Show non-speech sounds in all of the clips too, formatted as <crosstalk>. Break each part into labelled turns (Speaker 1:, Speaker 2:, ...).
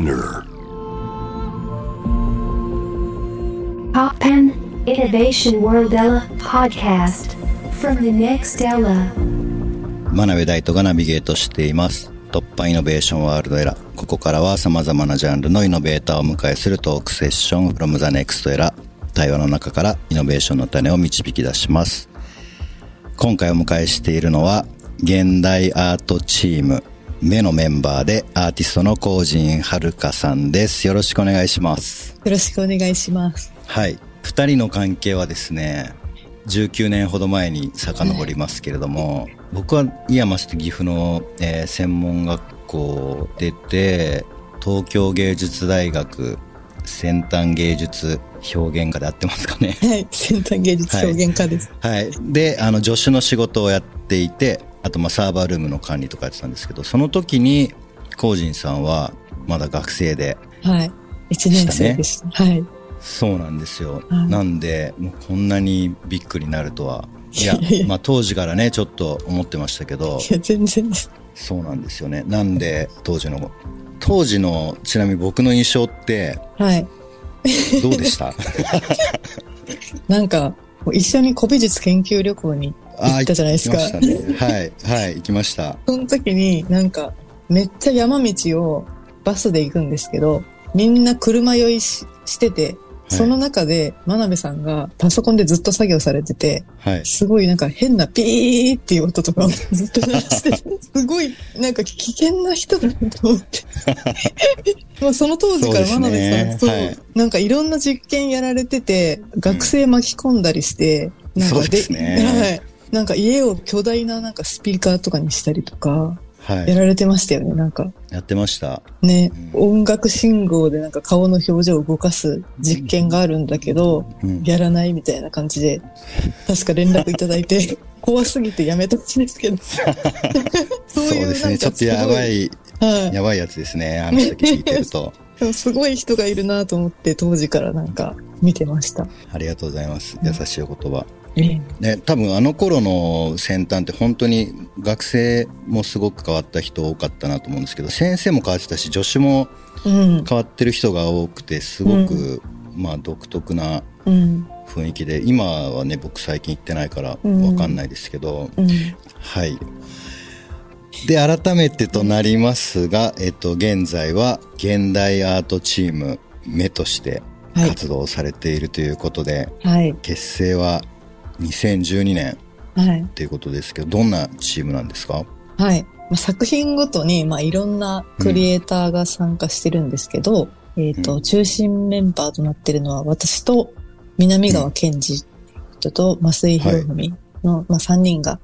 Speaker 1: Spinner
Speaker 2: Pop Pen Innovation World Ella podcast from the next Ella.
Speaker 3: 真鍋大斗がナビゲートしています。突破イノベーションワールドエラー。ここからは様々なジャンルのイノベーターをお迎えするトークセッション from the next エラー。対話の中からイノベーションの種を導き出します。今回お迎えしているのは、現代アートチーム、目のメンバーでアーティストのコージンはるかさんです。よろしくお願いします。
Speaker 4: よろしくお願いします。
Speaker 3: はい。二人の関係はですね、19年ほど前に遡りますけれども、僕は井山市岐阜の、えー専門学校出て、東京芸術大学先端芸術表現科で合ってますかね。
Speaker 4: はい。先端芸術表現家です。
Speaker 3: はい。で、あの、助手の仕事をやっていて、あと、まあ、サーバールームの管理とかやってたんですけど、その時に、コージンさんは、まだ学生で、
Speaker 4: はい。一年生です。はい。
Speaker 3: そうなんですよ。
Speaker 4: はい
Speaker 3: なんで、もうこんなにびっくりなるとは。いやまあ当時からね、ちょっと思ってましたけど、
Speaker 4: いや、全然です。
Speaker 3: そうなんですよね。なんで、当時の、当時の、ちなみに僕の印象って、
Speaker 4: はい。
Speaker 3: どうでした？<laughs>
Speaker 4: なんか、一緒に古美術研究旅行に行ったじゃないですか。
Speaker 3: 行きましたね。はい、はい、行きました。
Speaker 4: その時になんか、めっちゃ山道をバスで行くんですけど、みんな車酔いししてて、その中で真鍋さんがパソコンでずっと作業されてて、
Speaker 3: はい。
Speaker 4: すごいなんか変なピーっていう音とかを <laughs> ずっと鳴らして、すごいなんか危険な人だなと思って。<laughs> まあその当時から真鍋さん、そう
Speaker 3: ねはい
Speaker 4: なんかいろんな実験やられてて、学生巻き込んだりして、なんか
Speaker 3: そうですね
Speaker 4: はい。なんか家を巨大ななんかスピーカーとかにしたりとか、
Speaker 3: はい。
Speaker 4: やられてましたよね、なんか。
Speaker 3: やってました。
Speaker 4: ね、
Speaker 3: う
Speaker 4: 音楽信号でなんか顔の表情を動かす実験があるんだけど、
Speaker 3: うん。
Speaker 4: やらないみたいな感じで、確か連絡いただいて、<laughs> 怖すぎてやめてほしいんですけど。そ <laughs>
Speaker 3: そうですね。ちょっとやば。い、
Speaker 4: はい。
Speaker 3: やばいやつですね。話だけ聞いてると。
Speaker 4: でもすごい人がいるなと思って、当時からなんか見てました。
Speaker 3: ありがとうございます。優しいお言葉。
Speaker 4: ええ
Speaker 3: ね、多分あの頃の先端って本当に学生もすごく変わった人多かったなと思うんですけど先生も変わってたし助手も
Speaker 4: うん。
Speaker 3: 変わってる人が多くてすごく、まあ独特な
Speaker 4: うん。
Speaker 3: 雰囲気で今はね僕最近行ってないから
Speaker 4: うん
Speaker 3: わかんないですけど、
Speaker 4: うん。
Speaker 3: はいで改めてとなりますが、えっと、現在は現代アートチーム目として
Speaker 4: はい
Speaker 3: 活動されているということで、
Speaker 4: はい。
Speaker 3: 結成は2012年
Speaker 4: はい。
Speaker 3: っていうことですけど、どんなチームなんですか？
Speaker 4: はい。まあ、作品ごとに、まあ、いろんなクリエイターが参加してるんですけど、えっ、と、
Speaker 3: うん。
Speaker 4: 中心メンバーとなってるのは、私と南川健二人と増井博文の、まあ、3人が、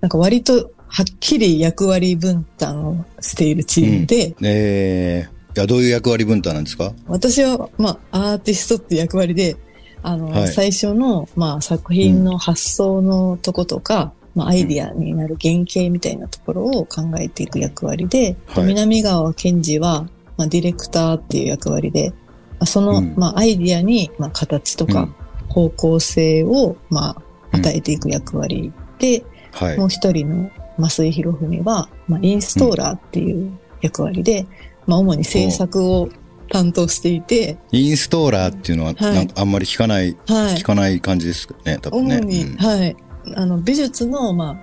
Speaker 4: なんか割とはっきり役割分担をしているチームで、
Speaker 3: えー、いや、どういう役割分担なんですか？
Speaker 4: 私は、まあ、アーティストっていう役割で、あの、
Speaker 3: はい。
Speaker 4: 最初の、まあ、作品の発想のとことか、まあ、アイディアになる原型みたいなところを考えていく役割で、
Speaker 3: はい。
Speaker 4: 南川健二は、まあ、ディレクターっていう役割で、まあその、
Speaker 3: うん。
Speaker 4: まあ、アイディアに、まあ、形とか
Speaker 3: うん。
Speaker 4: 方向性を、まあ、与えていく役割で、
Speaker 3: はい。
Speaker 4: も。う一人の増井博文は、まあ、インストーラーっていう役割で、まあ、主に制作を担当していて、
Speaker 3: インストーラーっていうのは、
Speaker 4: はい
Speaker 3: なんかあんまり聞かない、
Speaker 4: はい
Speaker 3: 聞。かない感じですね、多分ね。
Speaker 4: 主に、
Speaker 3: うん
Speaker 4: はい。あの、美術の、ま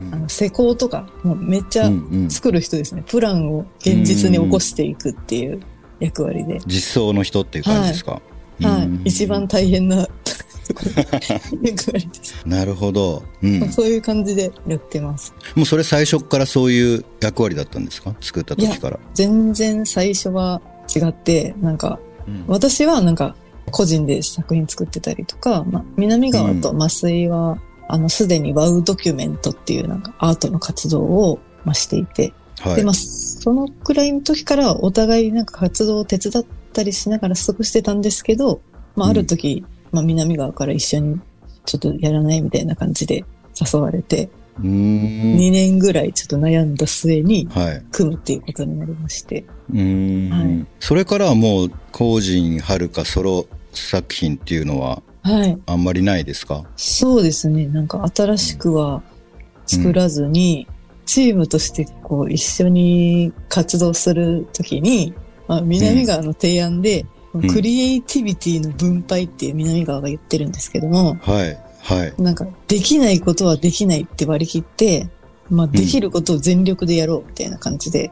Speaker 3: うん
Speaker 4: あ、あの、施工とか、もうめっちゃ
Speaker 3: うんうん
Speaker 4: 作る人ですね。プランを現実に起こしていくっていう役割で。
Speaker 3: 実装の人っていう感じですか？
Speaker 4: は
Speaker 3: うん
Speaker 4: い。一番大変な <laughs> 役割です。
Speaker 3: なるほど。うん。
Speaker 4: そういう感じでやってます。
Speaker 3: もうそれ最初からそういう役割だったんですか？作った時から。
Speaker 4: 全然最初は違って、なんか、
Speaker 3: うん。
Speaker 4: 私はなんか個人で作品作ってたりとか、まあ、南川と増井は、あの、すでにワウドキュメントっていうなんかアートの活動を、まあ、していて、
Speaker 3: はい。
Speaker 4: で、まあ、そのくらいの時からお互いなんか活動を手伝ったりしながら過ごしてたんですけど、まあ、ある時、まあ、南川から一緒にちょっとやらないみたいな感じで誘われて。2年ぐらいちょっと悩んだ末に
Speaker 3: はい。
Speaker 4: 組むっていうことになりまして。
Speaker 3: うーん、
Speaker 4: はい
Speaker 3: それからはもう、コージンはるかソロ作品っていうのは
Speaker 4: はい。
Speaker 3: あんまりないですか？
Speaker 4: そうですね。なんか新しくは作らずに、チームとしてこう一緒に活動するときに、まあ、南川の提案で、
Speaker 3: ん
Speaker 4: クリエイティビティの分配っていう南川が言ってるんですけども、
Speaker 3: はい。はい。
Speaker 4: なんか、できないことはできないって割り切って、まあ、できることを全力でやろうみたいな感じで、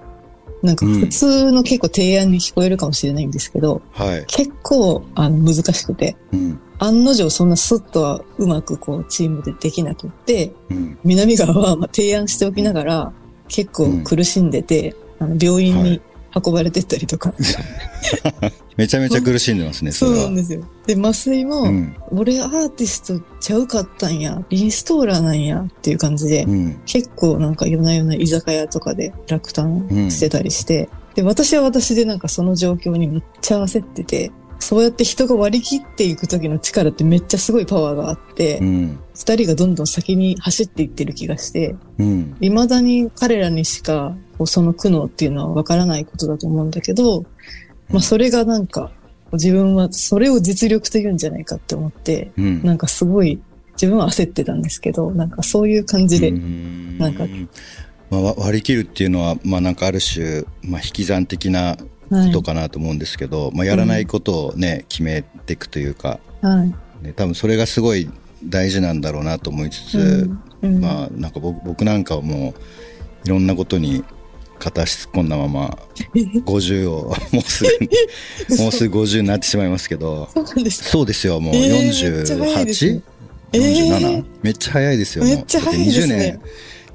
Speaker 4: なんか普通の結構提案に聞こえるかもしれないんですけど、
Speaker 3: はい。
Speaker 4: 結構、あの、難しくて、
Speaker 3: うん。
Speaker 4: 案の定そんなスッとはうまくこう、チームでできなくって、
Speaker 3: うん。
Speaker 4: 南川はまあ提案しておきながら、結構苦しんでて、あの病院に運ばれてったりとか。<laughs>
Speaker 3: めちゃめちゃ苦しんでますね、そ
Speaker 4: そう。なんですよ。で、麻酔も、
Speaker 3: うん。
Speaker 4: 俺アーティストちゃうかったんや、インストーラーなんやっていう感じで、
Speaker 3: うん。
Speaker 4: 結構なんか夜な夜な居酒屋とかで落胆してたりして、で、私は私でなんかその状況にめっちゃ焦ってて、そうやって人が割り切っていく時の力ってめっちゃすごいパワーがあって
Speaker 3: う、ん。
Speaker 4: 二、人がどんどん先に走っていってる気がして、
Speaker 3: うん。
Speaker 4: 未だに彼らにしかこうその苦悩っていうのはわからないことだと思うんだけど、まあそれがなんか自分はそれを実力と言うんじゃないかって思って、
Speaker 3: うん。
Speaker 4: なんかすごい自分は焦ってたんですけど、なんかそういう感じで、
Speaker 3: うん
Speaker 4: なんか
Speaker 3: まあ、わ割り切るっていうのは、まあなんかある種、まあ引き算的な
Speaker 4: はい
Speaker 3: ことかなと思うんですけど、まあやらないことをね、決めていくというか、
Speaker 4: はい。
Speaker 3: ね、多分それがすごい大事なんだろうなと思いつつ、
Speaker 4: うんうん
Speaker 3: まあなんか僕僕なんかはもういろんなことに片足突っ込んだまま <laughs> 50をもうすぐに <laughs> もうすぐ50になってしまいますけど
Speaker 4: そうです
Speaker 3: よもう
Speaker 4: えーめっちゃ早いですね
Speaker 3: 48?47?
Speaker 4: えー
Speaker 3: めっちゃ早いですよもうだって20年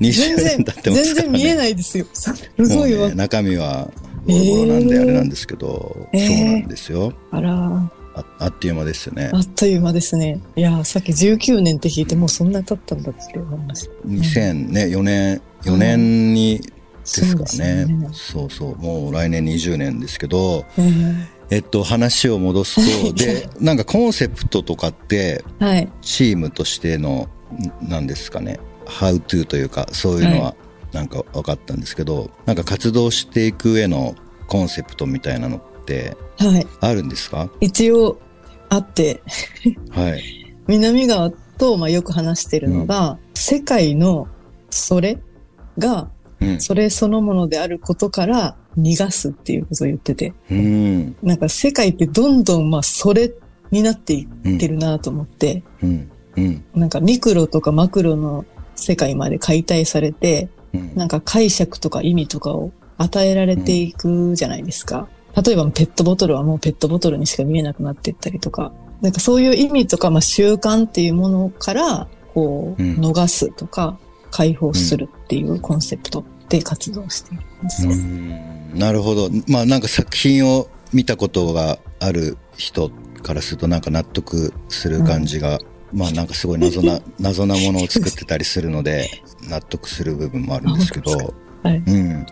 Speaker 3: 20年経ってますから、ね、
Speaker 4: 全然見えないですよ。すごいわ。
Speaker 3: もうね、中身はボロボロなんであれなんですけど、
Speaker 4: えー。
Speaker 3: そうなんですよ。
Speaker 4: あら、
Speaker 3: ああっという間ですよね。
Speaker 4: あっという間ですね。いやー、さっき19年って聞いてもうそんな経ったんだって思いました。
Speaker 3: 2004年4年にですか
Speaker 4: そう
Speaker 3: ね
Speaker 4: ですね。
Speaker 3: そうそう。もう来年20年ですけど
Speaker 4: えー。
Speaker 3: えっと話を戻すと <laughs> でなんかコンセプトとかって
Speaker 4: はい。
Speaker 3: チームとしてのんなんですかね。How to というかそういうの
Speaker 4: は
Speaker 3: はなんか分かったんですけど、なんか活動していく上のコンセプトみたいなのって
Speaker 4: はい。
Speaker 3: あるんですか？
Speaker 4: 一応あって、
Speaker 3: はい。<laughs>
Speaker 4: 南川とまあよく話してるのが、世界のそれが、
Speaker 3: うん。
Speaker 4: それそのものであることから逃がすっていうことを言ってて、
Speaker 3: うん。
Speaker 4: なんか世界ってどんどんまあそれになっていってるなと思って、
Speaker 3: うん。うん。
Speaker 4: なんかミクロとかマクロの世界まで解体されて、
Speaker 3: うん
Speaker 4: なんか解釈とか意味とかを与えられていくじゃないですか。例えばペットボトルはもうペットボトルにしか見えなくなっていったりとか、なんかそういう意味とか、まあ習慣っていうものから、こう、
Speaker 3: うん
Speaker 4: 逃すとか、解放するっていうコンセプトで活動しています。
Speaker 3: うんなるほど。まあなんか作品を見たことがある人からするとなんか納得する感じが、まあなんかすごい謎な、<laughs> 謎なものを作ってたりするので、納得する部分もあるんですけど、
Speaker 4: はい。
Speaker 3: うん。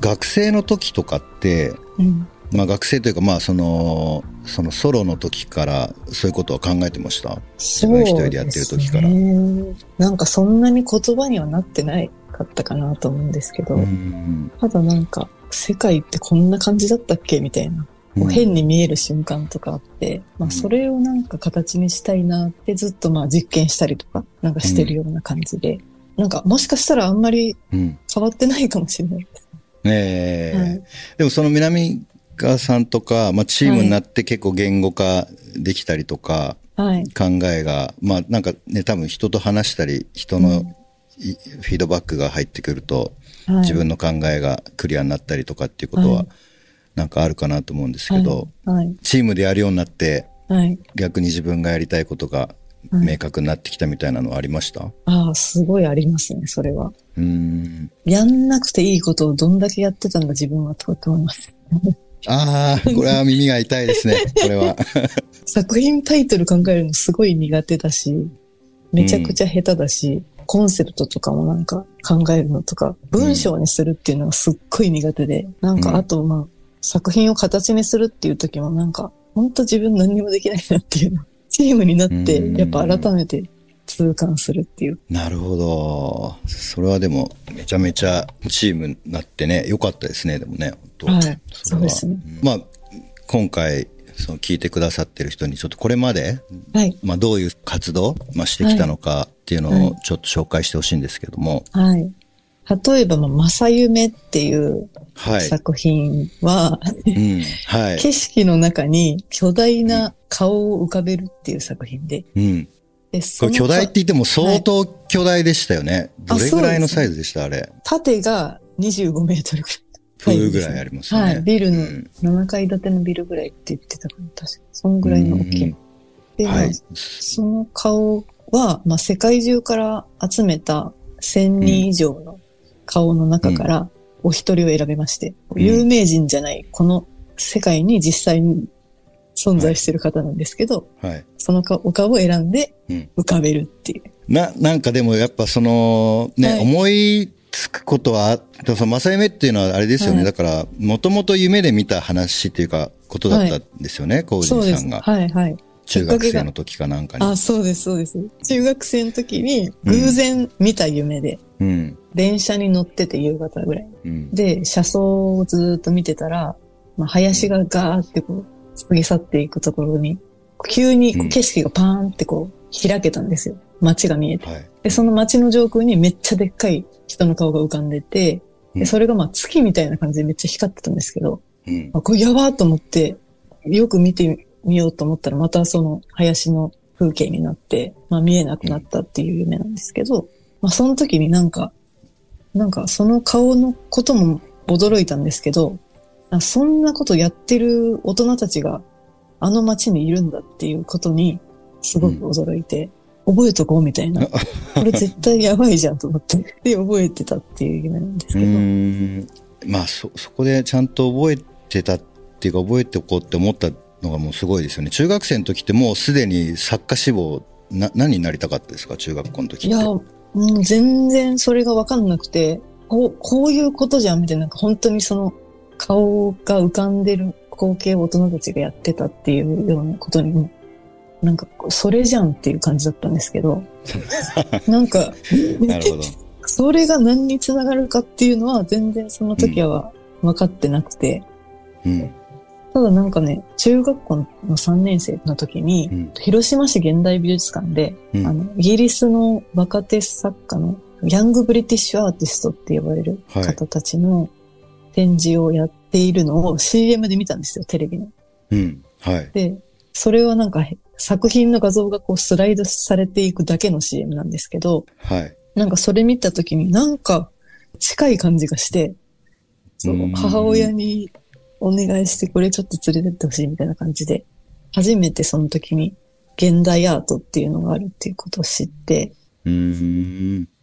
Speaker 3: 学生の時とかって、
Speaker 4: うん。
Speaker 3: まあ学生というかまあその、そのソロの時からそういうことは考えてました？自分一人でやってる時から
Speaker 4: ねなんかそんなに言葉にはなってないかったかなと思うんですけど、
Speaker 3: うん。
Speaker 4: ただなんか、世界ってこんな感じだったっけ？みたいな。こう変に見える瞬間とかあって、ま
Speaker 3: うん。
Speaker 4: あそれをなんか形にしたいなってずっとまあ実験したりとかなんかしてるような感じで、なんかもしかしたらあんまり
Speaker 3: うん。
Speaker 4: 変わってないかもしれないです。
Speaker 3: ねえ、
Speaker 4: はい。
Speaker 3: でもその南川さんとか、まあ、チームになって結構言語化できたりとか、
Speaker 4: はい。
Speaker 3: 考えが、まあなんかね、多分人と話したり、人のいフィードバックが入ってくると、
Speaker 4: はい、
Speaker 3: 自分の考えがクリアになったりとかっていうことは
Speaker 4: はい、
Speaker 3: なんかあるかなと思うんですけど、
Speaker 4: はい。
Speaker 3: チームでやるようになって、
Speaker 4: はい。
Speaker 3: 逆に自分がやりたいことが
Speaker 4: はい
Speaker 3: 明確になってきたみたいなのはありました？
Speaker 4: ああ、すごいありますね、それは。
Speaker 3: うーん。
Speaker 4: やんなくていいことをどんだけやってたんだ自分はとと思います。
Speaker 3: ああ、これは耳が痛いですね、<laughs> これは。
Speaker 4: 作品タイトル考えるのすごい苦手だし、めちゃくちゃ下手だし、コンセプトとかもなんか考えるのとか、文章にするっていうのがすっごい苦手で、なん
Speaker 3: うん
Speaker 4: かあとまあ、作品を形にするっていう時もなんか、ほんと自分何にもできないなっていうの。チームになって
Speaker 3: うん、
Speaker 4: やっぱ改めて痛感するっていう。
Speaker 3: なるほど。それはでも、めちゃめちゃチームになってね、良かったですね、でもね、本当
Speaker 4: はい
Speaker 3: れは
Speaker 4: そうですね
Speaker 3: んまあ、今回、その聞いてくださってる人に、ちょっとこれまで、
Speaker 4: はい。
Speaker 3: まあどういう活動、まあしてきたのかっていうの
Speaker 4: はい
Speaker 3: をちょっと紹介してほしいんですけども。
Speaker 4: はい。例えば、まあ、正夢っていう
Speaker 3: はい。
Speaker 4: 作品は、
Speaker 3: うん。はい。
Speaker 4: 景色の中に巨大な顔を浮かべるっていう作品で。
Speaker 3: うん。
Speaker 4: で
Speaker 3: これ巨大って言っても相当巨大でしたよね。
Speaker 4: あ
Speaker 3: どれぐらいのサイズでした？あれ。
Speaker 4: 縦が25メートルぐらい。
Speaker 3: プールぐらいありますよね。
Speaker 4: はい。ビルの
Speaker 3: うん
Speaker 4: 7階建てのビルぐらいって言ってたかな、確か。そんぐらいの大きいの。で、まあ
Speaker 3: はい。
Speaker 4: その顔は、まあ、世界中から集めた1000人以上の顔の中からお一人を選べまして、
Speaker 3: うん
Speaker 4: 有名人じゃない、この世界に実際に存在してる方なんですけど、
Speaker 3: はい。
Speaker 4: その顔お顔を選んで
Speaker 3: うん
Speaker 4: 浮かべるっていう。
Speaker 3: な、なんかでもやっぱその、ね、
Speaker 4: はい
Speaker 3: 思いつくことは、その正夢っていうのはあれですよね。
Speaker 4: はい
Speaker 3: だから、もともと夢で見た話っていうか、ことだったんですよね、コージ
Speaker 4: そうです。
Speaker 3: ンさんが。
Speaker 4: はいはい。
Speaker 3: 中学生の時かなんかに。
Speaker 4: あ、そうです、そうです。中学生の時に偶然見た夢で、
Speaker 3: うん。
Speaker 4: 電車に乗ってて夕方ぐらい。
Speaker 3: うん。
Speaker 4: で、車窓をずーっと見てたら、まあ、林がガーってこう、過ぎ去っていくところに、急に景色がパーンってこう、開けたんですよ。街が見えて。
Speaker 3: はい。
Speaker 4: で、その街の上空にめっちゃでっかい人の顔が浮かんでて、で、
Speaker 3: うん
Speaker 4: それがまあ月みたいな感じでめっちゃ光ってたんですけど、
Speaker 3: うん。
Speaker 4: あ、これやばーと思って、よく見てみようと思ったら、またその林の風景になって、まあ見えなくなったっていう夢なんですけど、まあその時になんか、なんかその顔のことも驚いたんですけど、あそんなことやってる大人たちがあの街にいるんだっていうことにすごく驚いて、覚えとこうみたいな。<laughs> これ絶対やばいじゃんと思って。<laughs> で、覚えてたっていう夢なんです
Speaker 3: う
Speaker 4: けど。
Speaker 3: まあ、そ、そこでちゃんと覚えてたっていうか、覚えておこうって思ったのがもうすごいですよね。中学生の時ってもうすでに作家志望、な、何になりたかったですか？中学校の時って。
Speaker 4: いや、もう全然それがわかんなくて、こう、こういうことじゃんみたいな、なんか本当にその顔が浮かんでる光景を大人たちがやってたっていうようなことにも、なんかそれじゃんっていう感じだったんですけど、<laughs> なんか、
Speaker 3: なるほど。
Speaker 4: それが何につながるかっていうのは全然その時は分かってなくて、
Speaker 3: うん。
Speaker 4: ただなんかね、中学校の3年生の時に、
Speaker 3: うん。
Speaker 4: 広島市現代美術館で、
Speaker 3: うん
Speaker 4: あの、イギリスの若手作家のヤングブリティッシュアーティストって呼ばれる方たちの展示をやっているのを CM で見たんですよ、テレビの。
Speaker 3: うん。はい。
Speaker 4: で、それはなんか作品の画像がこうスライドされていくだけの CM なんですけど、
Speaker 3: はい。
Speaker 4: なんかそれ見た時になんか近い感じがして、そう
Speaker 3: うん
Speaker 4: 母親にお願いしてこれちょっと連れてってほしいみたいな感じで、初めてその時に現代アートっていうのがあるっていうことを知って。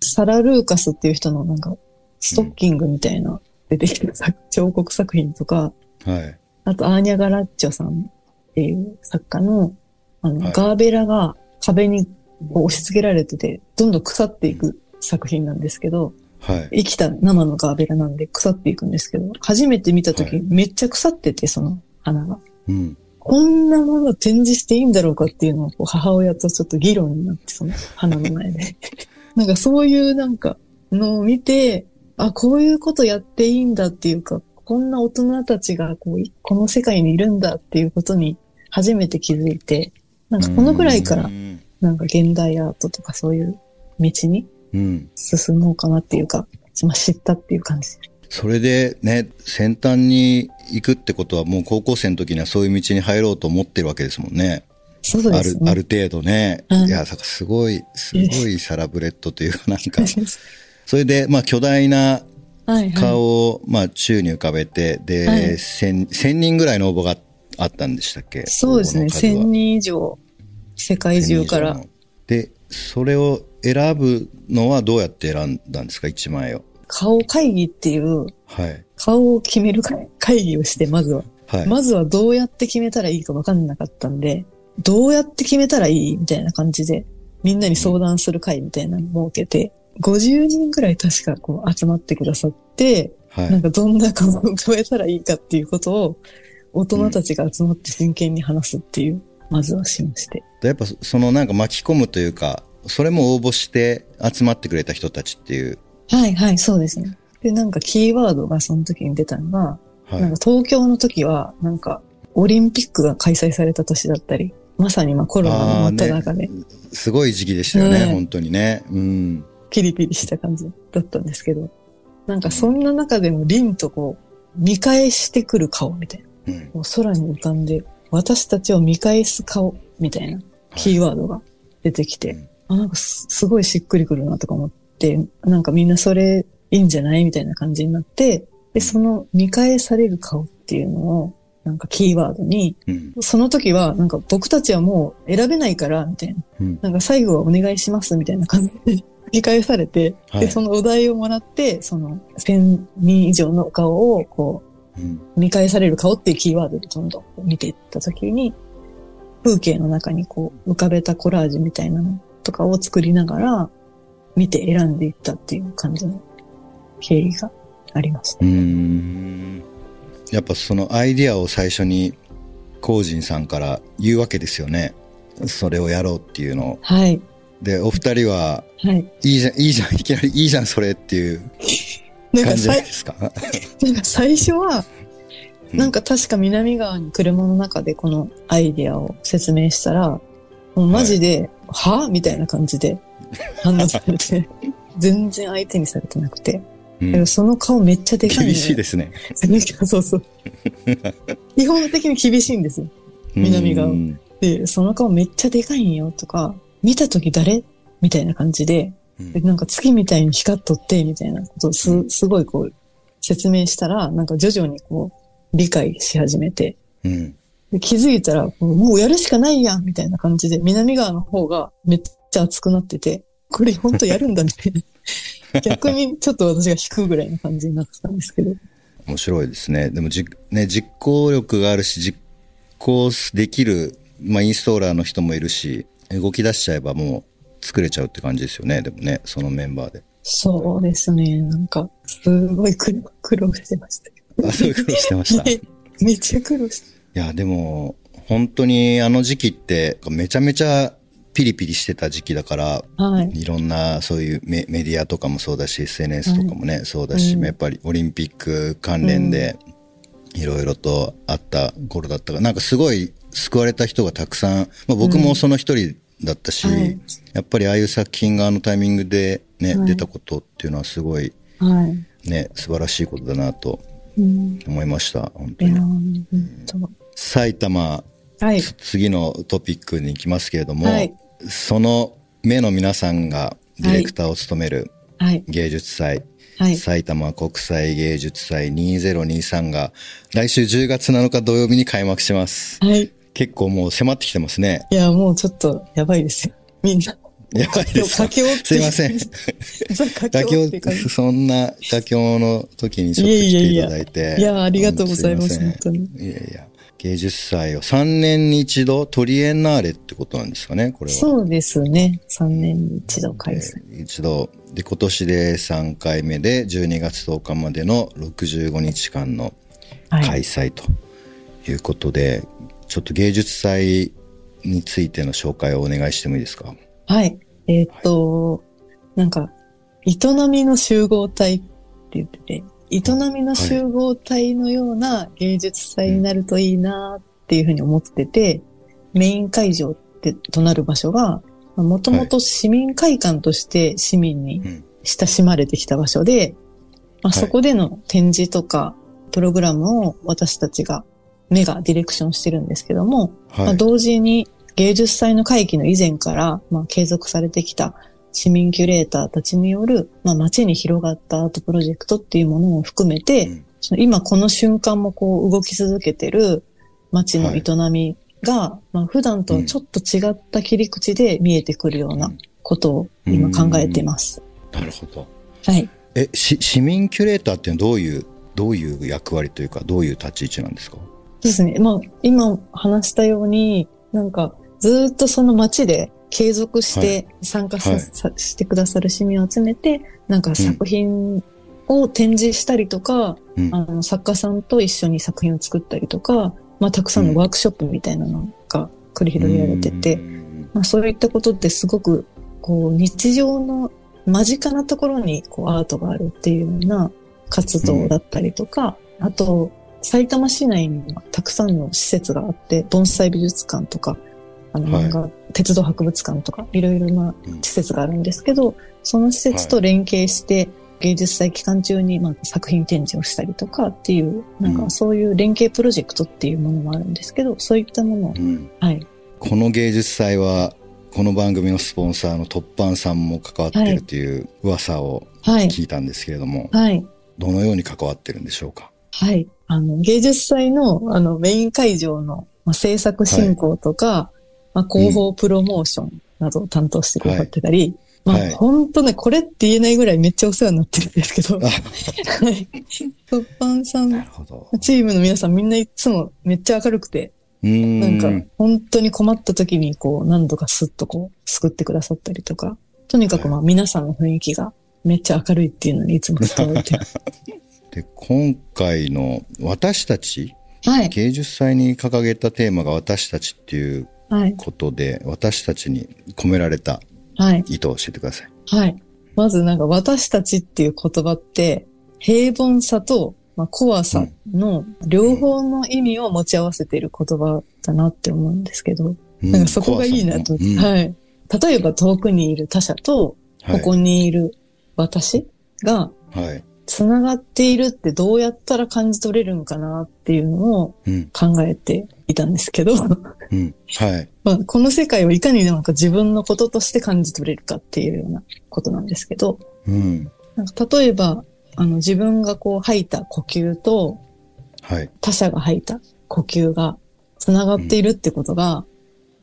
Speaker 4: サラ・ルーカスっていう人のなんか、ストッキングみたいな出てきてる作彫刻作品とか、
Speaker 3: はい。
Speaker 4: あとアーニャ・ガラッチョさんっていう作家の、あの、
Speaker 3: はい
Speaker 4: ガーベラが壁にこう押し付けられてて、どんどん腐っていく作品なんですけど、
Speaker 3: はい。
Speaker 4: 生きた生のガーベラなんで腐っていくんですけど、初めて見た時
Speaker 3: はい
Speaker 4: めっちゃ腐ってて、その花が。
Speaker 3: うん。
Speaker 4: こんなものを展示していいんだろうかっていうのを母親とちょっと議論になって、その花の前で。<laughs> なんかそういうなんかのを見て、あ、こういうことやっていいんだっていうか、こんな大人たちがこういこの世界にいるんだっていうことに初めて気づいて、なんかこのくらいから
Speaker 3: う、ん。
Speaker 4: なんか現代アートとかそういう道に
Speaker 3: うん。
Speaker 4: 進もうかなっていうか、まあ、知ったっていう感じ。
Speaker 3: それでね、先端に行くってことはもう高校生の時にはそういう道に入ろうと思ってるわけですもんね。
Speaker 4: そう
Speaker 3: ある、
Speaker 4: ですね。
Speaker 3: ある程度ね。
Speaker 4: うん
Speaker 3: いや、すごい、すごいサラブレッドというかなんか、<laughs> それで、まあ巨大な。顔を、まあ宙に浮かべて、で、
Speaker 4: はい
Speaker 3: 千、千人ぐらいの応募があったんでしたっけ？
Speaker 4: そうですね。
Speaker 3: 応募の数は
Speaker 4: 1000人以上、世界中から
Speaker 3: 1000人以上の。で、それを選ぶのはどうやって選んだんですか？一枚を。
Speaker 4: 顔会議っていう、
Speaker 3: はい。
Speaker 4: 顔を決める会会議をして、まずは。
Speaker 3: はい。
Speaker 4: まずはどうやって決めたらいいか分かんなかったんで、どうやって決めたらいいみたいな感じで、みんなに相談する会みたいなのを設けて、50人くらい確かこう集まってくださって、
Speaker 3: はい。
Speaker 4: なんかどんな顔を浮かべたらいいかっていうことを、大人たちが集まって真剣に話すっていう、まずはしまして。
Speaker 3: やっぱそのなんか巻き込むというか、それも応募して集まってくれた人たちっていう。
Speaker 4: はいはい、そうですね。で、なんかキーワードがその時に出たのが、
Speaker 3: はい
Speaker 4: なんか。東京の時は、なんか、オリンピックが開催された年だったり、まさにまあコロナの真っ只中で、
Speaker 3: すごい時期でしたよね、
Speaker 4: ね
Speaker 3: 本当にね。うん。
Speaker 4: ピリピリした感じだったんですけど、なんかそんな中でも凛とこう、見返してくる顔みたいな。
Speaker 3: うん。
Speaker 4: こう空に浮かんで、私たちを見返す顔みたいなキーワードが出てきて、
Speaker 3: うん
Speaker 4: あ、なんかすすごいしっくりくるなとか思って、なんかみんなそれいいんじゃない？みたいな感じになって、で、その見返される顔っていうのを、なんかキーワードに、
Speaker 3: うん。
Speaker 4: その時は、なんか僕たちはもう選べないから、みたいな。
Speaker 3: うん。
Speaker 4: なんか最後はお願いします、みたいな感じで見返されて、
Speaker 3: はい
Speaker 4: で、そのお題をもらって、その1000人以上の顔を、こ
Speaker 3: うん。
Speaker 4: う、見返される顔っていうキーワードでどんどん見ていった時に、風景の中にこう、浮かべたコラージュみたいなのとかを作りながら、見て選んでいったっていう感じの経緯がありました。
Speaker 3: うーんやっぱそのアイディアを最初にコ人さんから言うわけですよね。それをやろうっていうのを。
Speaker 4: はい。
Speaker 3: で、お二人は、
Speaker 4: はい。
Speaker 3: いいじゃん、いいじゃん、いきなりいいじゃん、それっていう
Speaker 4: なんかさい
Speaker 3: 感じですか？<laughs>
Speaker 4: なんか最初は、
Speaker 3: うん
Speaker 4: なんか確か南側に車の中でこのアイディアを説明したら、もうマジで、はみたいな感じで反応されて、<laughs> 全然相手にされてなくて。
Speaker 3: うん
Speaker 4: その顔めっちゃでかいのよ
Speaker 3: 厳しいですね。
Speaker 4: そうそう。基本的に厳しいんですよ。南側
Speaker 3: うん
Speaker 4: で、その顔めっちゃでかいんよとか、見たとき誰？みたいな感じで、
Speaker 3: うん
Speaker 4: でなんか月みたいに光っとって、みたいなことをす、すごいこう、説明したら、なんか徐々にこう、理解し始めて、
Speaker 3: うん。
Speaker 4: で気づいたら、もうやるしかないやんみたいな感じで、南側の方がめっちゃ熱くなってて、これ本当やるんだみたいな。<laughs> 逆にちょっと私が引くぐらいの感じになってたんですけど。
Speaker 3: 面白いですね。でもじ、ね、実行力があるし、実行できる、まあ、インストーラーの人もいるし、動き出しちゃえばもう作れちゃうって感じですよね。でもね、そのメンバーで。
Speaker 4: そうですね。なんか、すごい苦労苦労してました。
Speaker 3: あ、そういうことしてました。<laughs>
Speaker 4: めっちゃ苦労して。
Speaker 3: や、でも、本当にあの時期って、めちゃめちゃピリピリしてた時期だから、
Speaker 4: はい。
Speaker 3: いろんなそういうメメディアとかもそうだし、SNS とかもね、そうだし、
Speaker 4: うん
Speaker 3: やっぱりオリンピック関連でいろいろとあった頃だったから、なんかすごい救われた人がたくさん、まあ、僕もその一人だったし、
Speaker 4: はい
Speaker 3: やっぱりああいう作品があのタイミングでね、
Speaker 4: はい
Speaker 3: 出たことっていうのはすごい
Speaker 4: はい。
Speaker 3: ね、素晴らしいことだなと
Speaker 4: うん。
Speaker 3: 思いました。本当
Speaker 4: いやー、
Speaker 3: に。
Speaker 4: 本
Speaker 3: 埼玉、
Speaker 4: 当。はい。
Speaker 3: 次のトピックに行きますけれども、
Speaker 4: はい
Speaker 3: その目の皆さんがディレクターを務める
Speaker 4: はい。
Speaker 3: 芸術祭、
Speaker 4: はい。
Speaker 3: 埼玉国際芸術祭2023が来週10月7日土曜日に開幕します。
Speaker 4: はい。
Speaker 3: 結構もう迫ってきてますね。
Speaker 4: いや、もうちょっとやばいですよ。みんな。
Speaker 3: やばいですか
Speaker 4: 佳境
Speaker 3: すいません。
Speaker 4: ザ佳
Speaker 3: 妥
Speaker 4: 境。
Speaker 3: そんな妥協の時にちょっと来ていただいて。
Speaker 4: いや、ありがとうございます、
Speaker 3: すま
Speaker 4: 本当に。
Speaker 3: いやいや。芸術祭を3年に一度トリエンナーレってことなんですかね、これは。
Speaker 4: そうですね。3年に一度開催。
Speaker 3: えー一度。で、今年で3回目で12月10日までの65日間の
Speaker 4: はい。
Speaker 3: 開催ということで、ちょっと芸術祭についての紹介をお願いしてもいいですか？
Speaker 4: はい。えーっと、なんか、営みの集合体って言ってて、営みの集合体のような芸術祭になるといいなっていうふうに思ってて、メイン会場ってとなる場所が、もともと市民会館として市民に
Speaker 3: うん。
Speaker 4: 親しまれてきた場所で、まあ、
Speaker 3: はい
Speaker 4: そこでの展示とか、プログラムを私たちが、目がディレクションしてるんですけども、まあ、
Speaker 3: はい。
Speaker 4: 同時に芸術祭の会期の以前から、まあ、継続されてきた市民キュレーターたちによる、まあ、街に広がったアートプロジェクトっていうものを含めて、
Speaker 3: うん
Speaker 4: 今この瞬間もこう動き続けてる街の営みが、まあ、普段とはちょっと違った切り口で見えてくるようなことを今考えています。
Speaker 3: なるほど。
Speaker 4: はい。
Speaker 3: え、し市民キュレーターってどういう、どういう役割というか、どういう立ち位置なんですか？
Speaker 4: ですね。まあ、今話したように、なんか、ずーっとその街で継続して参加さ、
Speaker 3: はい。
Speaker 4: さしてくださる市民を集めて、なんか作品を展示したりとか、
Speaker 3: うん。
Speaker 4: あの、作家さんと一緒に作品を作ったりとか、まあ、たくさんのワークショップみたいなのが繰り広げられてて、
Speaker 3: うん。
Speaker 4: まあ、そういったことってすごく、こう、日常の間近なところに、こう、アートがあるっていうような活動だったりとか、あと、埼玉市内にはたくさんの施設があって、盆栽美術館とか、あの、
Speaker 3: はい
Speaker 4: 鉄道博物館とか、いろいろな
Speaker 3: うん
Speaker 4: 施設があるんですけど、その施設と連携して、芸術祭期間中にまあ作品展示をしたりとかっていう、なん
Speaker 3: うん
Speaker 4: かそういう連携プロジェクトっていうものもあるんですけど、そういったものを
Speaker 3: う、ん。
Speaker 4: はい。
Speaker 3: この芸術祭は、この番組のスポンサーの突版さんも関わってるという噂を
Speaker 4: はい。
Speaker 3: 聞いたんですけれども、
Speaker 4: はい。
Speaker 3: どのように関わってるんでしょうか？
Speaker 4: はい。あの、芸術祭の、あの、メイン会場の、まあ、制作進行とか、まあ、広報プロモーションなどを担当してくださってたり、まあ、
Speaker 3: はい
Speaker 4: 本当ね、これって言えないぐらいめっちゃお世話になってるんですけど、
Speaker 3: あ
Speaker 4: はい。<laughs> 突版さん。チームの皆さんみんないつもめっちゃ明るくて、
Speaker 3: ん。
Speaker 4: なんか、本当に困った時にこう、何度かスッとこう、救ってくださったりとか、とにかくまあ皆さんの雰囲気がめっちゃ明るいっていうのにいつも伝わってる。<laughs>
Speaker 3: で、今回の私たち、
Speaker 4: はい。
Speaker 3: 芸術祭に掲げたテーマが私たちっていう
Speaker 4: はい。
Speaker 3: ことで、私たちに込められた
Speaker 4: はい。
Speaker 3: 意図を教えてください。
Speaker 4: はい。まずなんか私たちっていう言葉って、平凡さと、まあ、怖さの両方の意味を持ち合わせている言葉だなって思うんですけど、
Speaker 3: うん
Speaker 4: なんかそこがいいなと。
Speaker 3: うん
Speaker 4: はい。例えば遠くにいる他者と、
Speaker 3: はい
Speaker 4: ここにいる私が
Speaker 3: はい。
Speaker 4: 繋がっているってどうやったら感じ取れるんかなっていうのを
Speaker 3: うん。
Speaker 4: 考えていたんですけど、
Speaker 3: うん。はい。<laughs>
Speaker 4: まあ、この世界をいかになんか自分のこととして感じ取れるかっていうようなことなんですけど、
Speaker 3: うん。
Speaker 4: なんか例えば、あの自分がこう吐いた呼吸と
Speaker 3: はい。
Speaker 4: 他者が吐いた呼吸が繋がっているってことが、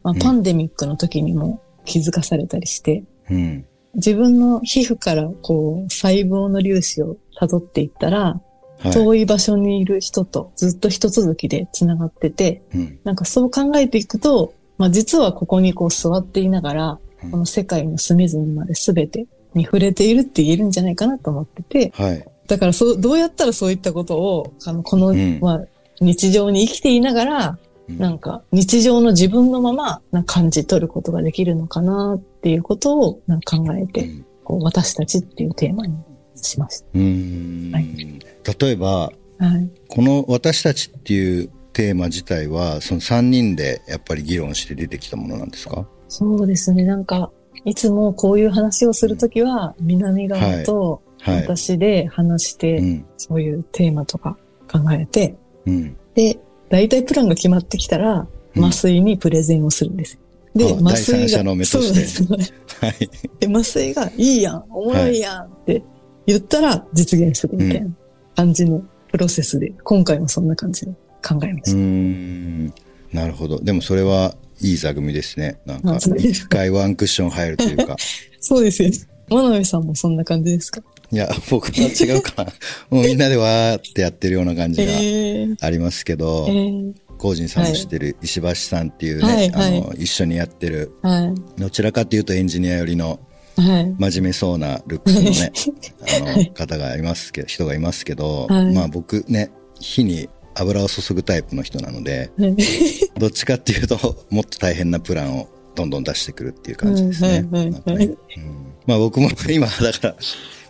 Speaker 4: まあ、
Speaker 3: うん
Speaker 4: パンデミックの時にも気づかされたりして、
Speaker 3: うん。
Speaker 4: 自分の皮膚からこう細胞の粒子を辿っていったら、
Speaker 3: はい。
Speaker 4: 遠い場所にいる人とずっと一続きで繋がってて、
Speaker 3: うん。
Speaker 4: なんかそう考えていくと、まあ実はここにこう座っていながら、
Speaker 3: うん
Speaker 4: この世界の隅々まで全てに触れているって言えるんじゃないかなと思ってて、
Speaker 3: はい。
Speaker 4: だからそう、どうやったらそういったことを、あの、この、
Speaker 3: うん
Speaker 4: まあ、日常に生きていながら、
Speaker 3: うん
Speaker 4: なんか、日常の自分のまま、な感じ取ることができるのかなっていうことを、なんか考えて、
Speaker 3: うん
Speaker 4: こう、私たちっていうテーマにしまし
Speaker 3: うーん
Speaker 4: はい
Speaker 3: 例えば、
Speaker 4: た。はい。
Speaker 3: この私たちっていうテーマ自体は、その3人でやっぱり議論して出てきたものなんですか？
Speaker 4: そうですね。なんか、いつもこういう話をするときは、南側と
Speaker 3: はい。
Speaker 4: 私で話して、
Speaker 3: うん。
Speaker 4: そういうテーマとか考えて、
Speaker 3: うん。
Speaker 4: で、大体プランが決まってきたら、
Speaker 3: うん
Speaker 4: 麻酔にプレゼンをするんです。で、
Speaker 3: あ
Speaker 4: 麻酔が、そうですね。
Speaker 3: はい。
Speaker 4: で、麻酔がいいやん、おもろいやんって言ったら実現するみたいな感じのプロセスで、今回もそんな感じで考えました。
Speaker 3: ん。なるほど。でもそれはいい座組ですね。なんか一回ワンクッション入るというか。<laughs>
Speaker 4: そうですよね。真鍋さんもそんな感じですか？
Speaker 3: いや、僕は違うかな。<laughs> もうみんなでわーってやってるような感じが
Speaker 4: えー、
Speaker 3: ありますけど、
Speaker 4: えー、
Speaker 3: コージンさんも知ってる石橋さんっていうね、
Speaker 4: はいはい
Speaker 3: あの、一緒にやってる、
Speaker 4: は
Speaker 3: どちらかというとエンジニア寄りの
Speaker 4: い。はい。
Speaker 3: 真面目そうなルックスのね、<laughs> あの、方がいますけど、人がいますけど、
Speaker 4: はい。
Speaker 3: まあ僕ね、火に油を注ぐタイプの人なので、
Speaker 4: はい。
Speaker 3: どっちかっていうと、もっと大変なプランをどんどん出してくるっていう感じですね。まあ僕も <laughs> 今、だから、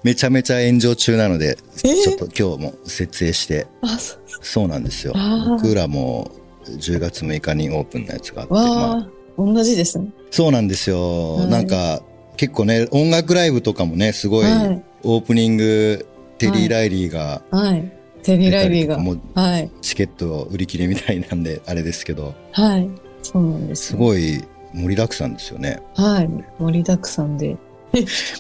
Speaker 3: めちゃめちゃ炎上中なので、
Speaker 4: えー？
Speaker 3: ちょっと今日も設営して、
Speaker 4: あ、そう
Speaker 3: なんですよ。僕らも10月6日にオープンなやつがあって、
Speaker 4: 同じですね。
Speaker 3: そうなんですよ。
Speaker 4: はい。
Speaker 3: なんか、結構ね、音楽ライブとかもね、すごい、
Speaker 4: はい
Speaker 3: オープニング、テリー・ライリーが
Speaker 4: はい。テリー・ライリーが。
Speaker 3: もう
Speaker 4: はい。
Speaker 3: チケット売り切れみたいなんで、<laughs> あれですけど、
Speaker 4: はい。そうなんですよ。
Speaker 3: すごい盛りだくさんですよね。
Speaker 4: はい。盛りだくさんで。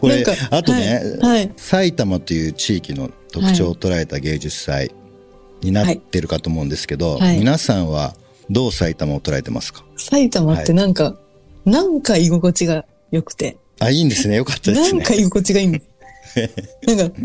Speaker 3: これあとね、
Speaker 4: はい。はい
Speaker 3: 埼玉という地域の特徴を捉えた芸術祭になってるかと思うんですけど、
Speaker 4: はい
Speaker 3: 皆さんはどう埼玉を捉えてますか？
Speaker 4: 埼玉ってなんか、なんか居心地が良くて、
Speaker 3: あ、いいんですね。よかったですね
Speaker 4: なんか。居心地がいいんです。<laughs> なんか、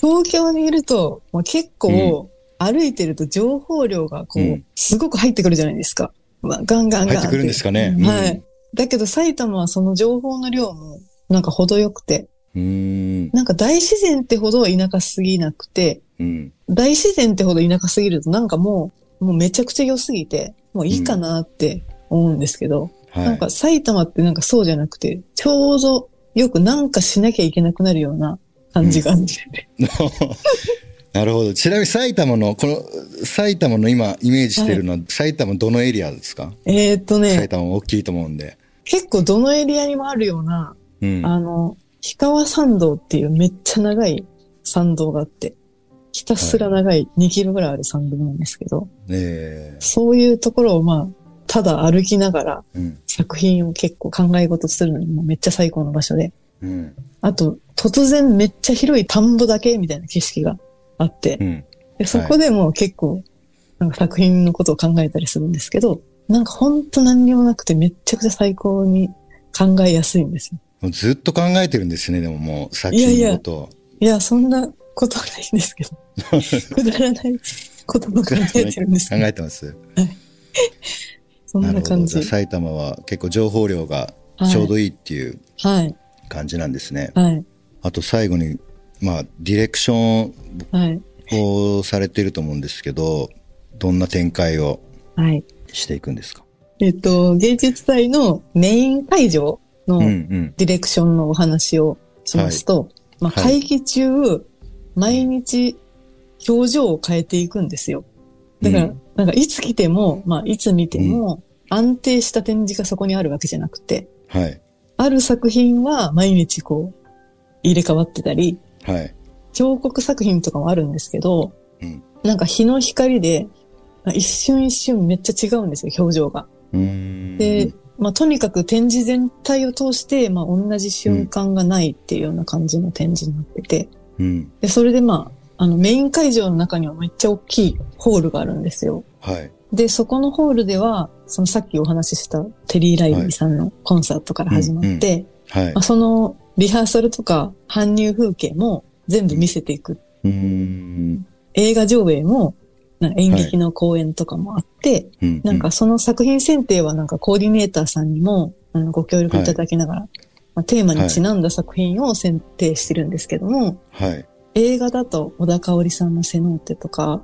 Speaker 4: 東京にいると、まあ、結構、歩いてると情報量がこう、
Speaker 3: うん
Speaker 4: すごく入ってくるじゃないですか。まあ、ガンガンガン
Speaker 3: 入ってくるんですかねうん
Speaker 4: はい。だけど埼玉はその情報の量も、なんか程よくて、
Speaker 3: うーん。
Speaker 4: なんか大自然ってほど田舎すぎなくて、
Speaker 3: うん。
Speaker 4: 大自然ってほど田舎すぎるとなんかもう、もうめちゃくちゃ良すぎて、もういいかなって思うんですけど、
Speaker 3: はい。
Speaker 4: なんか埼玉ってなんかそうじゃなくて、ちょうどよくなんかしなきゃいけなくなるような感じがあって、<laughs>
Speaker 3: なるほど。ちなみに埼玉の、この、埼玉の今イメージしてるのは、埼玉どのエリアですか？
Speaker 4: えーっと
Speaker 3: 埼
Speaker 4: ね、
Speaker 3: 玉大きいと思うんで。
Speaker 4: 結構どのエリアにもあるような、
Speaker 3: うん。
Speaker 4: あの、氷川参道っていうめっちゃ長い参道があって、ひたすら長い2キロぐらいある参道なんですけど、
Speaker 3: ねえ。
Speaker 4: そういうところをまあ、ただ歩きながら
Speaker 3: うん。
Speaker 4: 作品を結構考え事するのにもめっちゃ最高の場所で、
Speaker 3: うん。
Speaker 4: あと、突然めっちゃ広い田んぼだけみたいな景色があって
Speaker 3: う、ん。
Speaker 4: でそこでも結構、なんか作品のことを考えたりするんですけど、なんかほんと何にもなくてめっちゃくちゃ最高に考えやすいんですよ。
Speaker 3: ずっと考えてるんですね、でももう、作品のことを。
Speaker 4: いや、そんなことはないんですけど、<laughs> くだらないことも考えてるんです
Speaker 3: 考
Speaker 4: けど、
Speaker 3: えてます。
Speaker 4: そん
Speaker 3: な
Speaker 4: 感じ。
Speaker 3: 埼玉は結構情報量がちょうどいいっていう
Speaker 4: はい、
Speaker 3: 感じなんですね。
Speaker 4: はい、
Speaker 3: あと最後に、まあ、ディレクション
Speaker 4: はい、
Speaker 3: をされてると思うんですけど、どんな展開を
Speaker 4: はい。
Speaker 3: していくんですか？
Speaker 4: えっと、芸術祭のメイン会場の。ディレクションのお話をしますと、まあ、
Speaker 3: はい
Speaker 4: 会議中、毎日表情を変えていくんですよ。だから、
Speaker 3: うん
Speaker 4: なんかいつ来ても、まあ、いつ見ても、安定した展示がそこにあるわけじゃなくて、
Speaker 3: はい。あ
Speaker 4: ある作品は毎日こう、入れ替わってたり、
Speaker 3: はい。
Speaker 4: 彫刻作品とかもあるんですけど、
Speaker 3: うん。
Speaker 4: なんか日の光で、まあ一瞬一瞬めっちゃ違うんですよ、表情が。
Speaker 3: うーん。
Speaker 4: で、まあ、とにかく展示全体を通して、まあ、同じ瞬間がないっていうような感じの展示になってて、
Speaker 3: うん。
Speaker 4: で、それでまあ、あの、メイン会場の中にはめっちゃ大きいホールがあるんですよ。
Speaker 3: はい。
Speaker 4: で、そこのホールでは、そのさっきお話ししたテリー・ライリーさんのコンサートから始まって、
Speaker 3: はい
Speaker 4: まあ、。そのリハーサルとか搬入風景も全部見せていく。
Speaker 3: うーん。
Speaker 4: 映画上映も、演劇の公演とかもあって、
Speaker 3: うん。
Speaker 4: なんかその作品選定はなんかコーディネーターさんにもあのご協力いただきながら、まあ、テーマにちなんだ作品を選定してるんですけども、
Speaker 3: はい。
Speaker 4: 映画だと小田香織さんのセノーテとか、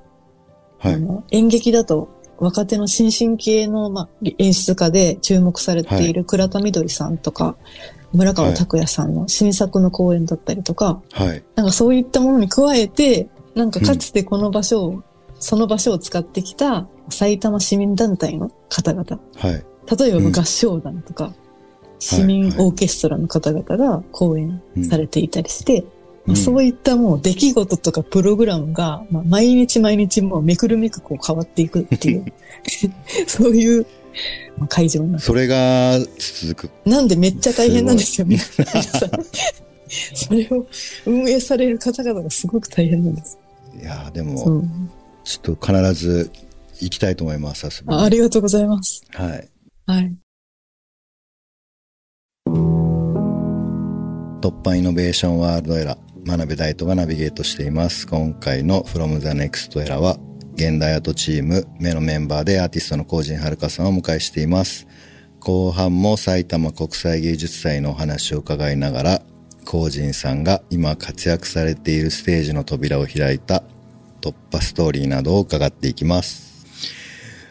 Speaker 3: はい。
Speaker 4: あの演劇だと若手の新進気鋭の、まあ、演出家で注目されている倉田みどりさんとか、村川拓也さんの新作の公演だったりとか、
Speaker 3: はい。
Speaker 4: なんかそういったものに加えて、なんかかつてこの場所を、その場所を使ってきた埼玉市民団体の方々、
Speaker 3: はい。
Speaker 4: 例えば
Speaker 3: うん
Speaker 4: 合唱団とか、市民オーケストラの方々が講演されていたりして、まあそういったもう出来事とかプログラムが、まあ、毎日毎日もうめくるめくこう変わっていくっていう、<laughs> そういうまあ会場なんです。
Speaker 3: それが続く。
Speaker 4: なんでめっちゃ大変なんですよ、皆さん。それを運営される方々がすごく大変なんです。
Speaker 3: いやーで
Speaker 4: う
Speaker 3: も、
Speaker 4: ん、
Speaker 3: ちょっと必ず行きたいと思います、遊びに
Speaker 4: あありがとうございます。
Speaker 3: はい。
Speaker 4: はい。
Speaker 3: 突破イノベーションワールドエラー、真鍋大斗がナビゲートしています。今回の From the Next Era は、現代アートチーム目のメンバーでアーティストのコージンはるかさんをお迎えしています。後半も埼玉国際芸術祭のお話を伺いながら、コージンさんが今活躍されているステージの扉を開いた突破ストーリーなどを伺っていきます。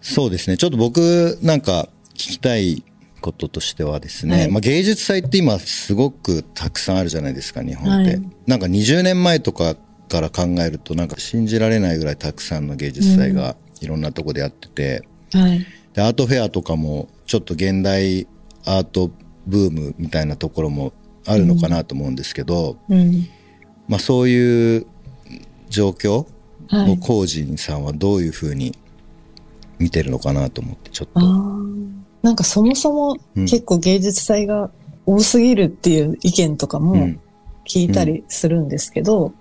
Speaker 3: そうですね。ちょっと僕なんか聞きたいこととしてはですね、
Speaker 4: はい
Speaker 3: まあ、芸術祭って今すごくたくさんあるじゃないですか、日本って。
Speaker 4: はい
Speaker 3: なんか20年前とかから考えるとなんか信じられないぐらいたくさんの芸術祭がいろんなとこでやってて、
Speaker 4: はい。
Speaker 3: で、アートフェアとかもちょっと現代アートブームみたいなところもあるのかなと思うんですけど、
Speaker 4: うん。
Speaker 3: まあそういう状況を
Speaker 4: はい。
Speaker 3: コージンさんはどういうふうに見てるのかなと思ってちょっ
Speaker 4: あ
Speaker 3: と。
Speaker 4: ーなんかそもそも
Speaker 3: うん
Speaker 4: 結構芸術祭が多すぎるっていう意見とかも
Speaker 3: うん。
Speaker 4: 聞いたりするんですけど、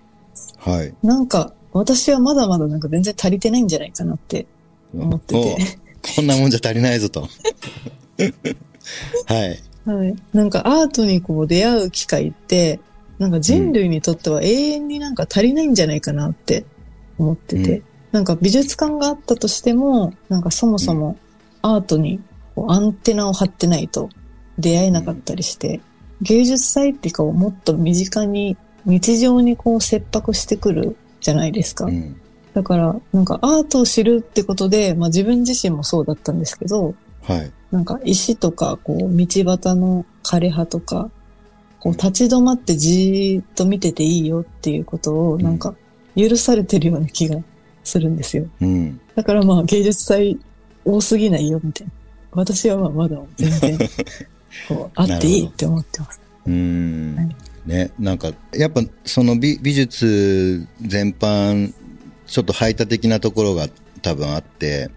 Speaker 3: はい。
Speaker 4: なんか私はまだまだなんか全然足りてないんじゃないかなって思ってて。
Speaker 3: おこんなもんじゃ足りないぞと。<laughs> はい。
Speaker 4: はい。なんかアートにこう出会う機会って、なんか人類にとっては永遠になんか足りないんじゃないかなって思ってて、
Speaker 3: うん
Speaker 4: なんか美術館があったとしても、なんかそもそもアートにアンテナを張ってないと出会えなかったりして、芸術祭っていうかもっと身近に日常にこう切迫してくるじゃないですか。
Speaker 3: うん。
Speaker 4: だから、なんかアートを知るってことで、まあ自分自身もそうだったんですけど、
Speaker 3: はい。
Speaker 4: なんか石とか、こう、道端の枯葉とか、こう、立ち止まってじーっと見てていいよっていうことを、なんか、許されてるような気がするんですよ。
Speaker 3: うん。
Speaker 4: だからまあ、芸術祭多すぎないよ、みたいな。私はまあ、まだ全然、<laughs> こう、あっていいって思ってます。
Speaker 3: うーん
Speaker 4: はい。
Speaker 3: ね、なんか、やっぱその美美術全般、ちょっと排他的なところが多分あって、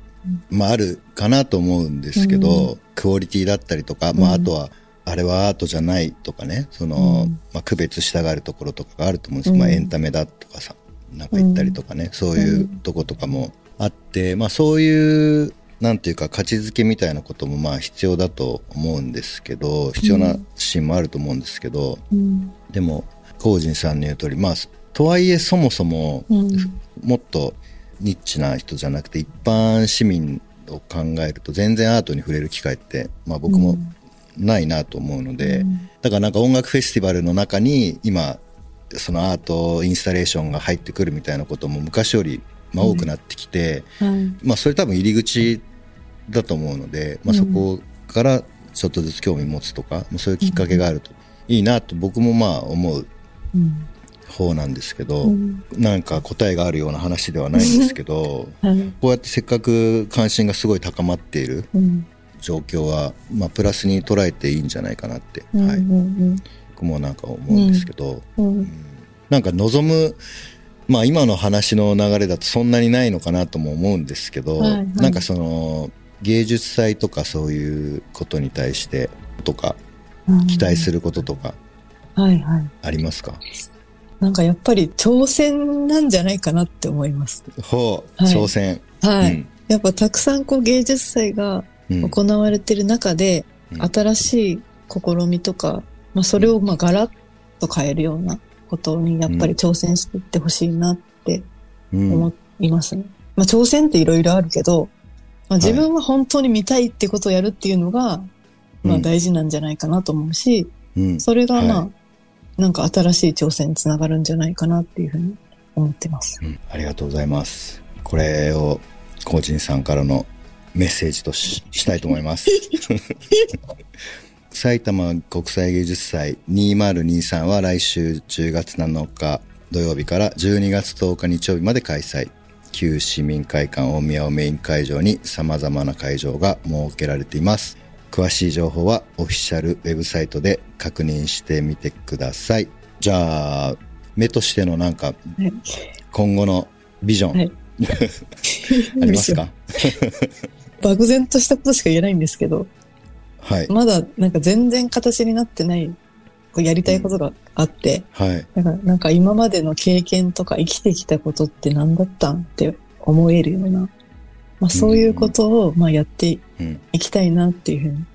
Speaker 3: まああるかなと思うんですけど、クオリティだったりとか、まああとは、あれはアートじゃないとかね、その、
Speaker 4: うん。
Speaker 3: まあ区別したがるところとかがあると思うんですけど、まあエンタメだとかさ、なんか言ったりとかね、そういうとことかもあって、まあそういう、なんていうか価値づけみたいなこともまあ必要だと思うんですけど、必要なシーンもあると思うんですけど、
Speaker 4: うん。
Speaker 3: でも、ジンさんの言う通り、まあ、とはいえそもそも、
Speaker 4: うん。
Speaker 3: もっとニッチな人じゃなくて、一般市民を考えると、全然アートに触れる機会って、まあ僕もないなと思うので、だからなんか音楽フェスティバルの中に、今、そのアートインスタレーションが入ってくるみたいなことも昔より、まあ多くなってきて、
Speaker 4: はい。
Speaker 3: まあそれ多分入り口だと思うので、まあそこからちょっとずつ興味持つとか、まあそういうきっかけがあるといいなと僕もまあ思う
Speaker 4: うん。
Speaker 3: 方なんですけど、
Speaker 4: うん
Speaker 3: なんか答えがあるような話ではないんですけど、<laughs>
Speaker 4: はい。
Speaker 3: こうやってせっかく関心がすごい高まっている
Speaker 4: うん。
Speaker 3: 状況は、まあプラスに捉えていいんじゃないかなって、
Speaker 4: うん。
Speaker 3: はい、
Speaker 4: うん。
Speaker 3: 僕もなんか思うんですけど、
Speaker 4: うん。
Speaker 3: なんか望む、まあ今の話の流れだとそんなにないのかなとも思うんですけど、
Speaker 4: はいはい
Speaker 3: なんかその芸術祭とかそういうことに対してとか
Speaker 4: うん。
Speaker 3: 期待することとか
Speaker 4: はいはい。
Speaker 3: ありますか、
Speaker 4: なんかやっぱり挑戦なんじゃないかなって思います。
Speaker 3: ほう、
Speaker 4: はい
Speaker 3: 挑戦。
Speaker 4: はい。
Speaker 3: うん
Speaker 4: やっぱたくさんこう芸術祭が
Speaker 3: うん
Speaker 4: 行われてる中で、
Speaker 3: うん
Speaker 4: 新しい試みとか、まあそれをまあガラッと変えるようなことにやっぱり挑戦していってほしいなって
Speaker 3: うん
Speaker 4: 思いますね。まあ挑戦っていろいろあるけど、まあ自分は本当に見たいってことをやるっていうのが、まあ大事なんじゃないかなと思うし、
Speaker 3: うん
Speaker 4: それがまあ、
Speaker 3: は
Speaker 4: なんか新しい挑戦につながるんじゃないかなっていうふうに思ってます。
Speaker 3: うんありがとうございます。これを、コーチンさんからのメッセージとししたいと思います。<laughs> 埼玉国際芸術祭2023は来週10月7日土曜日から12月10日日曜日まで開催。旧市民会館大宮をメイン会場に様々な会場が設けられています。詳しい情報はオフィシャルウェブサイトで確認してみてください。じゃあ、目としてのなんか
Speaker 4: はい
Speaker 3: 今後のビジョン、
Speaker 4: はい <laughs>
Speaker 3: ありますか？<laughs>
Speaker 4: 漠然としたことしか言えないんですけど、
Speaker 3: はい。
Speaker 4: まだなんか全然形になってない、やりたいことがあって、
Speaker 3: はい。
Speaker 4: だからなんか今までの経験とか生きてきたことって何だったんって思えるような、まあそういうことをまあやって
Speaker 3: うん。
Speaker 4: いきたいなっていうふうに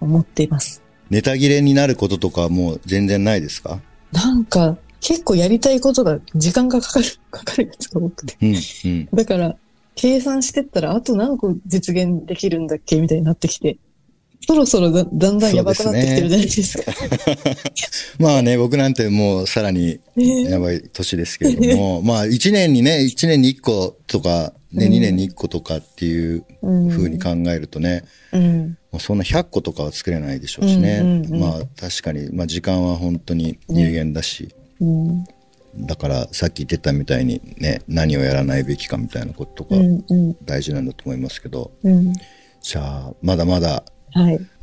Speaker 4: 思っています。
Speaker 3: ネタ切れになることとかはもう全然ないですか？
Speaker 4: なんか結構やりたいことが時間がかかる、<laughs> かかるやつが多くて。
Speaker 3: うん。うん。
Speaker 4: だから、計算してったら、あと何個実現できるんだっけ？みたいになってきて、そろそろだだんだんやばくなってきてるじゃないですか。<laughs>
Speaker 3: まあね、僕なんてもうさらに
Speaker 4: ね
Speaker 3: やばい年ですけれども、<laughs> まあ1年にね、1年に1個とか、ね、
Speaker 4: うん
Speaker 3: 2年に1個とかっていう
Speaker 4: うん
Speaker 3: 風に考えるとね、
Speaker 4: うん。
Speaker 3: もうそんな100個とかは作れないでしょうしね。
Speaker 4: うんうんうん
Speaker 3: まあ確かに、まあ時間は本当に有限だし、
Speaker 4: うん。
Speaker 3: だからさっき言ってたみたいにね、何をやらないべきかみたいなこととか
Speaker 4: うん。うん。
Speaker 3: 大事なんだと思いますけど、
Speaker 4: うん。
Speaker 3: じゃあ、まだまだ
Speaker 4: はい。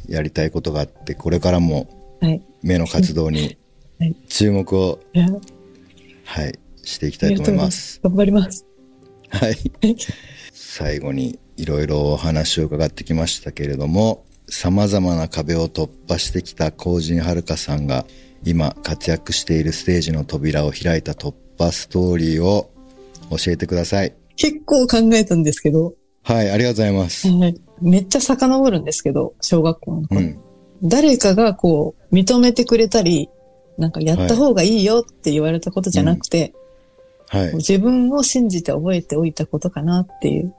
Speaker 3: やりたいことがあって、これからも
Speaker 4: はい。
Speaker 3: 目の活動に <laughs>
Speaker 4: はい
Speaker 3: 注目を、
Speaker 4: いや
Speaker 3: はい、していきたいと思います。
Speaker 4: 頑張ります。
Speaker 3: はい。<laughs> 最後にいろいろお話を伺ってきましたけれども、様々な壁を突破してきたコージンはるかさんが今活躍しているステージの扉を開いた突破ストーリーを教えてください。
Speaker 4: 結構考えたんですけど、
Speaker 3: はい、ありがとうございます。
Speaker 4: はいめっちゃ遡るんですけど、小学校の頃。
Speaker 3: うん。
Speaker 4: 誰かがこう、認めてくれたり、なんかやった方がいいよって言われたことじゃなくて、
Speaker 3: はい。
Speaker 4: 自分を信じて覚えておいたことかなっていう、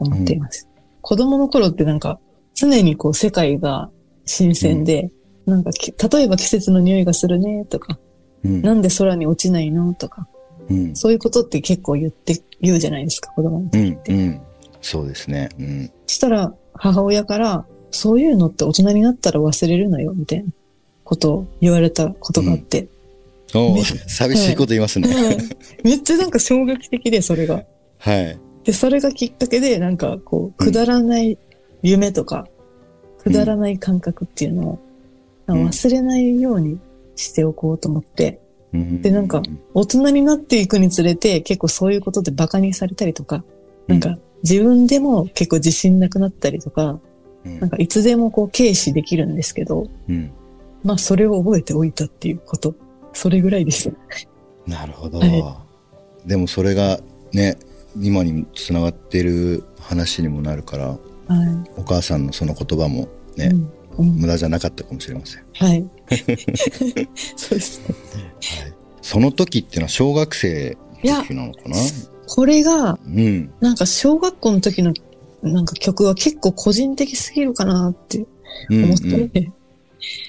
Speaker 4: 思っています。子供の頃ってなんか、常にこう世界が新鮮で、なんかき、例えば季節の匂いがするねとか、
Speaker 3: うん。
Speaker 4: なんで空に落ちないのとか、
Speaker 3: うん。
Speaker 4: そういうことって結構言って、言うじゃないですか、子供の
Speaker 3: うん。
Speaker 4: 時って。
Speaker 3: うん。そうですね。うん。
Speaker 4: したら、母親から、そういうのって大人になったら忘れるのよ、みたいなことを言われたことがあって。
Speaker 3: お
Speaker 4: ね
Speaker 3: ー寂しいこと言いますね。
Speaker 4: うんめっちゃなんか衝撃的で、それが。
Speaker 3: はい。
Speaker 4: で、それがきっかけで、なんかこう、くだらない夢とか、くだらない感覚っていうのを、
Speaker 3: うん
Speaker 4: 忘れないようにしておこうと思って。
Speaker 3: うん
Speaker 4: で、なんか、大人になっていくにつれて、結構そういうことで馬鹿にされたりとか、なんか、自分でも結構自信なくなったりとか、
Speaker 3: うん
Speaker 4: なんかいつでもこう軽視できるんですけど、
Speaker 3: うん。
Speaker 4: まあそれを覚えておいたっていうこと。それぐらいです。
Speaker 3: なるほど。
Speaker 4: は
Speaker 3: でもそれがね、今につながってる話にもなるから、
Speaker 4: はい。
Speaker 3: お母さんのその言葉もね、
Speaker 4: うんうん
Speaker 3: 無駄じゃなかったかもしれません。
Speaker 4: はい。<laughs> そうですね。
Speaker 3: その時っていうのは小学生の時なのかな？
Speaker 4: これが、
Speaker 3: うん。
Speaker 4: なんか小学校の時のなんか曲は結構個人的すぎるかなって
Speaker 3: うん、
Speaker 4: 思って、
Speaker 3: うん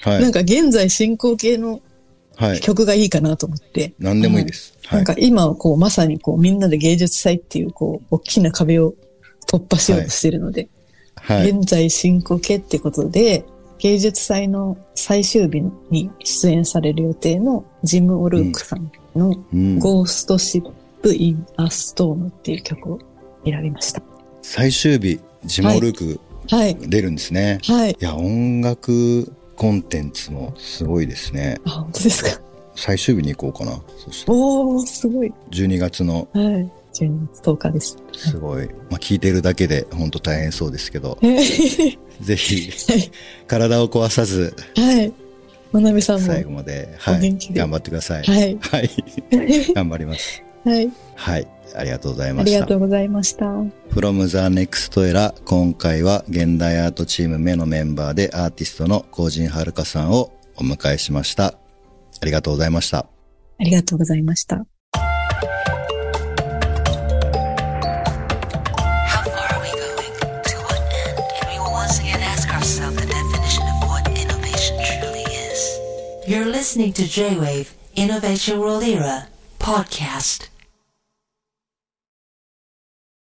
Speaker 3: はい。
Speaker 4: なんか現在進行形の
Speaker 3: はい。
Speaker 4: 曲がいいかなと思って。
Speaker 3: 何でもいいです。は
Speaker 4: ないん。か今こうまさにこうみんなで芸術祭っていうこう大きな壁を突破しようとしてるので、
Speaker 3: はい。
Speaker 4: 現在進行形ってことで、芸術祭の最終日に出演される予定のジム・オルークさんの
Speaker 3: うん
Speaker 4: Ghost Ship in a Storm っていう曲を選びました。
Speaker 3: 最終日、ジモルーク
Speaker 4: はい。
Speaker 3: 出るんですね。
Speaker 4: はい。
Speaker 3: いや、音楽コンテンツもすごいですね。
Speaker 4: あ、本当ですか。
Speaker 3: 最終日に行こうかな。そして、
Speaker 4: おー、すごい。
Speaker 3: 12月の
Speaker 4: はい。12月10日です。
Speaker 3: すごい、まあ、聞いてるだけで本当大変そうですけど、
Speaker 4: はい。
Speaker 3: ぜひ、体を壊さず、
Speaker 4: はい。まなみさんも。
Speaker 3: 最後まで、はい
Speaker 4: お元気、で
Speaker 3: 頑張ってください。
Speaker 4: はい。
Speaker 3: はい。<laughs> 頑張ります。
Speaker 4: はい。
Speaker 3: はい。ありがとうございました。
Speaker 4: ありがとうございました。
Speaker 3: From the Next Era 今回は現代アートチーム目のメンバーでアーティストの高人遥さんをお迎えしました。ありがとうございました。
Speaker 4: ありがとうございました。
Speaker 1: J-Wave, Innovation World podcast.